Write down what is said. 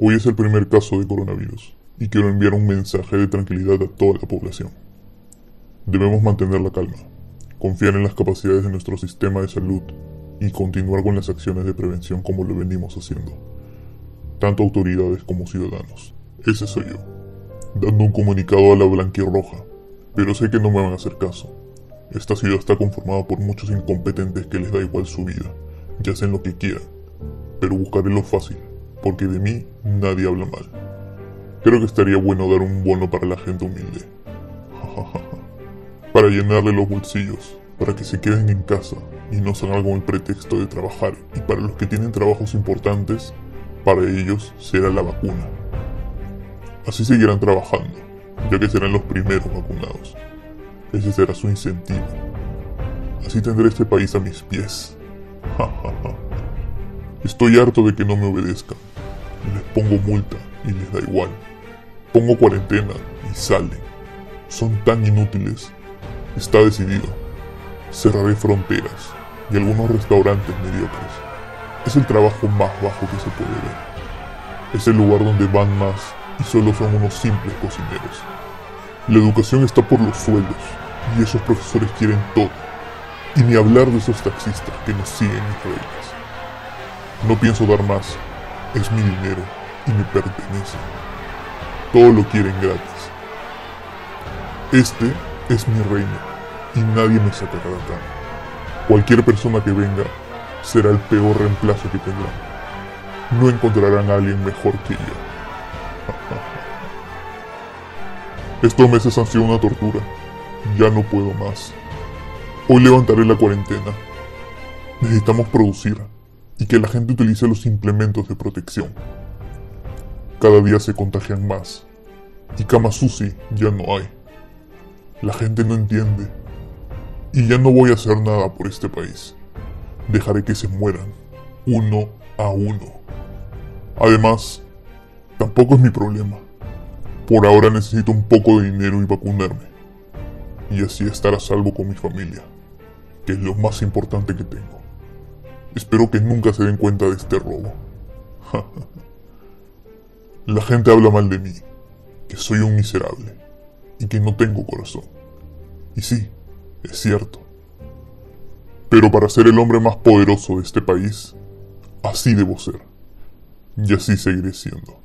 Hoy es el primer caso de coronavirus y quiero enviar un mensaje de tranquilidad a toda la población. Debemos mantener la calma, confiar en las capacidades de nuestro sistema de salud y continuar con las acciones de prevención como lo venimos haciendo, tanto autoridades como ciudadanos. Ese soy yo, dando un comunicado a la blanquirroja, pero sé que no me van a hacer caso. Esta ciudad está conformada por muchos incompetentes que les da igual su vida, ya hacen lo que quieran, pero buscaré lo fácil, porque de mí nadie habla mal. Creo que estaría bueno dar un bono para la gente humilde. para llenarle los bolsillos, para que se queden en casa y no salgan con el pretexto de trabajar. Y para los que tienen trabajos importantes, para ellos será la vacuna. Así seguirán trabajando, ya que serán los primeros vacunados. Ese será su incentivo. Así tendré este país a mis pies. Estoy harto de que no me obedezcan. Les pongo multa y les da igual. Pongo cuarentena y salen. Son tan inútiles. Está decidido. Cerraré fronteras y algunos restaurantes mediocres. Es el trabajo más bajo que se puede ver. Es el lugar donde van más y solo son unos simples cocineros. La educación está por los suelos y esos profesores quieren todo. Y ni hablar de esos taxistas que nos siguen mis reglas. No pienso dar más. Es mi dinero y me pertenece. Todo lo quieren gratis. Este es mi reino y nadie me sacará de acá. Cualquier persona que venga será el peor reemplazo que tendrán. No encontrarán a alguien mejor que yo. Estos meses han sido una tortura. Ya no puedo más. Hoy levantaré la cuarentena. Necesitamos producir y que la gente utilice los implementos de protección. Cada día se contagian más y camas sushi ya no hay. La gente no entiende y ya no voy a hacer nada por este país. Dejaré que se mueran uno a uno. Además, tampoco es mi problema. Por ahora necesito un poco de dinero y vacunarme. Y así estar a salvo con mi familia, que es lo más importante que tengo. Espero que nunca se den cuenta de este robo. La gente habla mal de mí, que soy un miserable y que no tengo corazón. Y sí, es cierto. Pero para ser el hombre más poderoso de este país, así debo ser. Y así seguiré siendo.